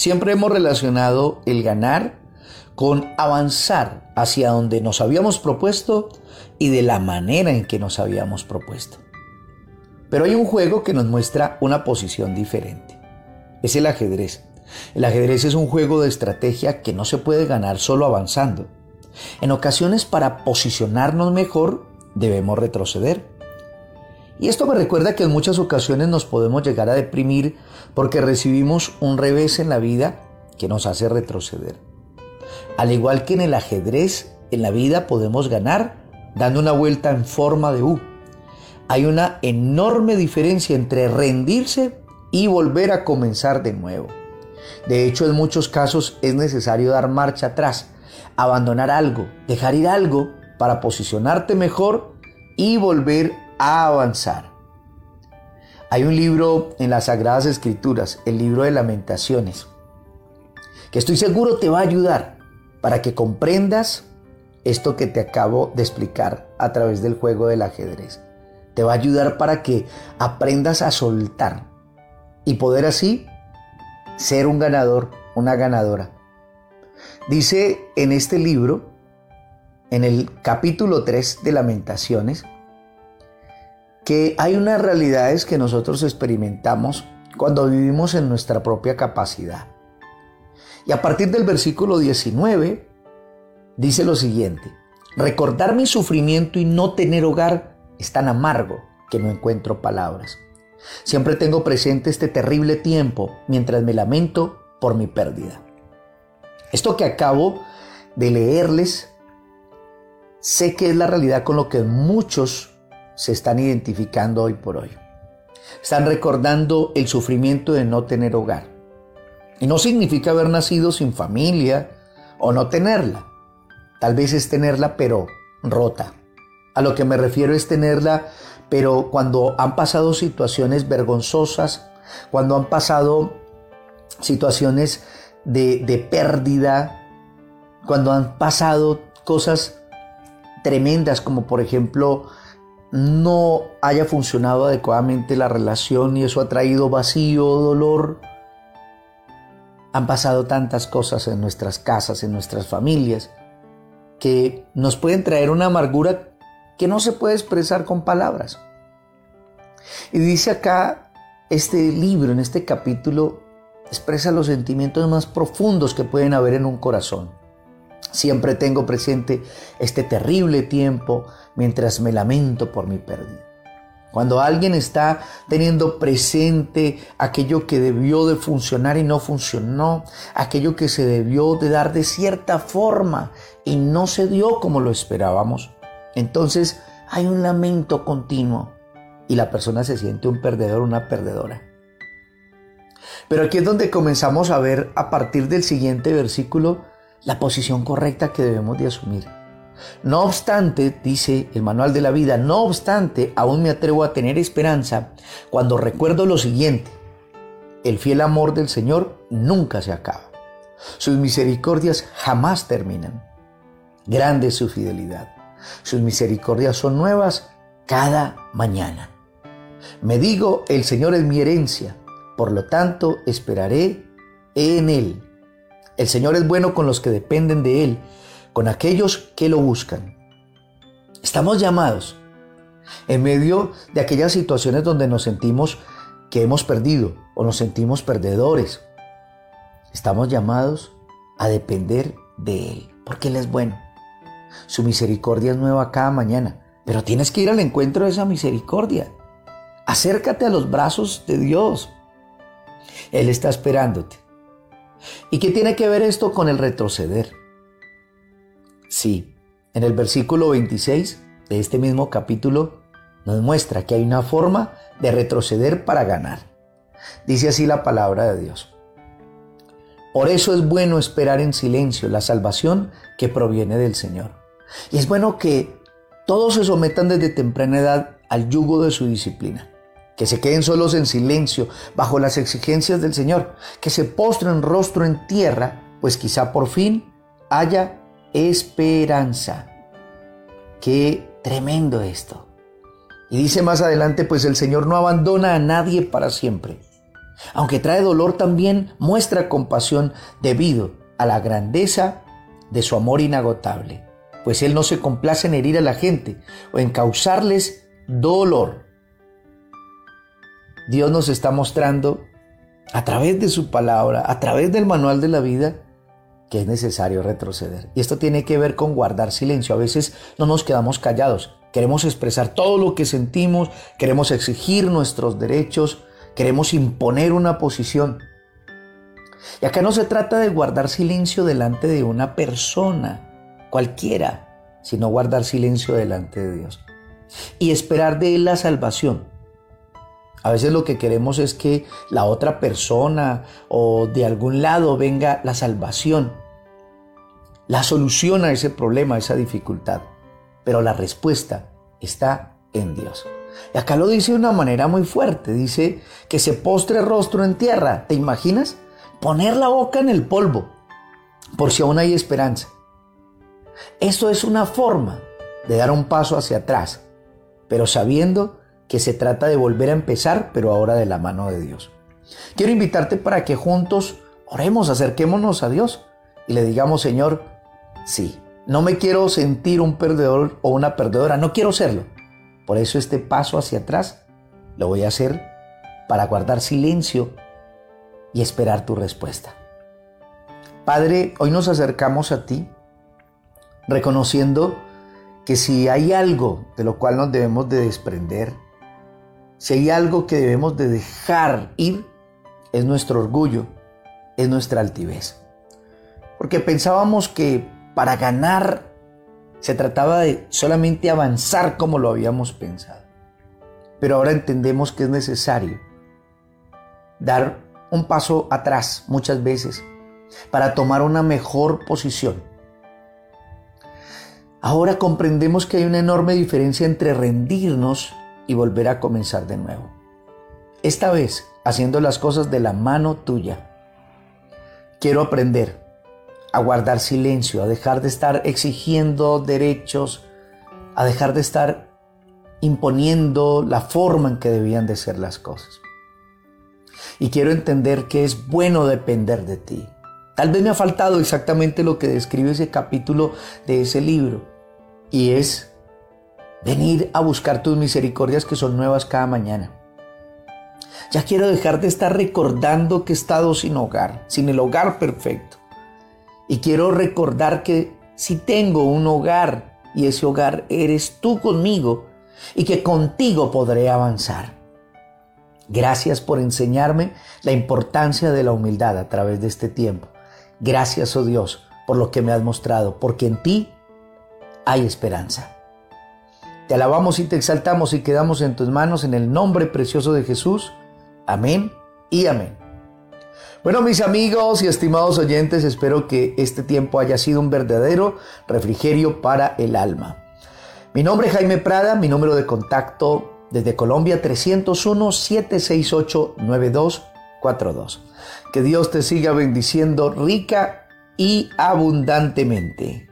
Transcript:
Siempre hemos relacionado el ganar con avanzar hacia donde nos habíamos propuesto y de la manera en que nos habíamos propuesto. Pero hay un juego que nos muestra una posición diferente. Es el ajedrez. El ajedrez es un juego de estrategia que no se puede ganar solo avanzando. En ocasiones para posicionarnos mejor debemos retroceder. Y esto me recuerda que en muchas ocasiones nos podemos llegar a deprimir porque recibimos un revés en la vida que nos hace retroceder. Al igual que en el ajedrez, en la vida podemos ganar dando una vuelta en forma de U. Hay una enorme diferencia entre rendirse y volver a comenzar de nuevo. De hecho, en muchos casos es necesario dar marcha atrás, abandonar algo, dejar ir algo para posicionarte mejor y volver a avanzar. Hay un libro en las Sagradas Escrituras, el libro de lamentaciones, que estoy seguro te va a ayudar para que comprendas esto que te acabo de explicar a través del juego del ajedrez. Te va a ayudar para que aprendas a soltar y poder así ser un ganador, una ganadora. Dice en este libro, en el capítulo 3 de Lamentaciones, que hay unas realidades que nosotros experimentamos cuando vivimos en nuestra propia capacidad. Y a partir del versículo 19 dice lo siguiente, recordar mi sufrimiento y no tener hogar es tan amargo que no encuentro palabras. Siempre tengo presente este terrible tiempo mientras me lamento por mi pérdida. Esto que acabo de leerles, sé que es la realidad con lo que muchos se están identificando hoy por hoy. Están recordando el sufrimiento de no tener hogar. Y no significa haber nacido sin familia o no tenerla. Tal vez es tenerla pero rota. A lo que me refiero es tenerla pero cuando han pasado situaciones vergonzosas, cuando han pasado situaciones de, de pérdida, cuando han pasado cosas tremendas como por ejemplo no haya funcionado adecuadamente la relación y eso ha traído vacío, dolor. Han pasado tantas cosas en nuestras casas, en nuestras familias, que nos pueden traer una amargura que no se puede expresar con palabras. Y dice acá, este libro, en este capítulo, expresa los sentimientos más profundos que pueden haber en un corazón. Siempre tengo presente este terrible tiempo mientras me lamento por mi pérdida. Cuando alguien está teniendo presente aquello que debió de funcionar y no funcionó, aquello que se debió de dar de cierta forma y no se dio como lo esperábamos, entonces hay un lamento continuo y la persona se siente un perdedor, una perdedora. Pero aquí es donde comenzamos a ver a partir del siguiente versículo la posición correcta que debemos de asumir. No obstante, dice el manual de la vida, no obstante, aún me atrevo a tener esperanza cuando recuerdo lo siguiente. El fiel amor del Señor nunca se acaba. Sus misericordias jamás terminan. Grande es su fidelidad. Sus misericordias son nuevas cada mañana. Me digo, el Señor es mi herencia, por lo tanto esperaré en Él. El Señor es bueno con los que dependen de Él, con aquellos que lo buscan. Estamos llamados en medio de aquellas situaciones donde nos sentimos que hemos perdido o nos sentimos perdedores. Estamos llamados a depender de Él, porque Él es bueno. Su misericordia es nueva cada mañana, pero tienes que ir al encuentro de esa misericordia. Acércate a los brazos de Dios. Él está esperándote. ¿Y qué tiene que ver esto con el retroceder? Sí, en el versículo 26 de este mismo capítulo nos muestra que hay una forma de retroceder para ganar. Dice así la palabra de Dios. Por eso es bueno esperar en silencio la salvación que proviene del Señor. Y es bueno que todos se sometan desde temprana edad al yugo de su disciplina, que se queden solos en silencio bajo las exigencias del Señor, que se postren rostro en tierra, pues quizá por fin haya esperanza. Qué tremendo esto. Y dice más adelante, pues el Señor no abandona a nadie para siempre. Aunque trae dolor, también muestra compasión debido a la grandeza de su amor inagotable, pues Él no se complace en herir a la gente o en causarles dolor. Dios nos está mostrando a través de su palabra, a través del manual de la vida, que es necesario retroceder. Y esto tiene que ver con guardar silencio. A veces no nos quedamos callados. Queremos expresar todo lo que sentimos, queremos exigir nuestros derechos, queremos imponer una posición. Y acá no se trata de guardar silencio delante de una persona, cualquiera, sino guardar silencio delante de Dios. Y esperar de Él la salvación. A veces lo que queremos es que la otra persona o de algún lado venga la salvación, la solución a ese problema, a esa dificultad. Pero la respuesta está en Dios. Y acá lo dice de una manera muy fuerte. Dice que se postre rostro en tierra. ¿Te imaginas? Poner la boca en el polvo, por si aún hay esperanza. Esto es una forma de dar un paso hacia atrás, pero sabiendo que se trata de volver a empezar, pero ahora de la mano de Dios. Quiero invitarte para que juntos oremos, acerquémonos a Dios y le digamos, Señor, sí, no me quiero sentir un perdedor o una perdedora, no quiero serlo. Por eso este paso hacia atrás lo voy a hacer para guardar silencio y esperar tu respuesta. Padre, hoy nos acercamos a ti reconociendo que si hay algo de lo cual nos debemos de desprender, si hay algo que debemos de dejar ir, es nuestro orgullo, es nuestra altivez. Porque pensábamos que para ganar se trataba de solamente avanzar como lo habíamos pensado. Pero ahora entendemos que es necesario dar un paso atrás muchas veces para tomar una mejor posición. Ahora comprendemos que hay una enorme diferencia entre rendirnos y volver a comenzar de nuevo. Esta vez haciendo las cosas de la mano tuya. Quiero aprender a guardar silencio, a dejar de estar exigiendo derechos, a dejar de estar imponiendo la forma en que debían de ser las cosas. Y quiero entender que es bueno depender de ti. Tal vez me ha faltado exactamente lo que describe ese capítulo de ese libro. Y es venir a buscar tus misericordias que son nuevas cada mañana. Ya quiero dejar de estar recordando que he estado sin hogar, sin el hogar perfecto. Y quiero recordar que si tengo un hogar y ese hogar eres tú conmigo y que contigo podré avanzar. Gracias por enseñarme la importancia de la humildad a través de este tiempo. Gracias, oh Dios, por lo que me has mostrado, porque en ti hay esperanza. Te alabamos y te exaltamos y quedamos en tus manos en el nombre precioso de Jesús. Amén y amén. Bueno, mis amigos y estimados oyentes, espero que este tiempo haya sido un verdadero refrigerio para el alma. Mi nombre es Jaime Prada, mi número de contacto desde Colombia 301-768-9242. Que Dios te siga bendiciendo rica y abundantemente.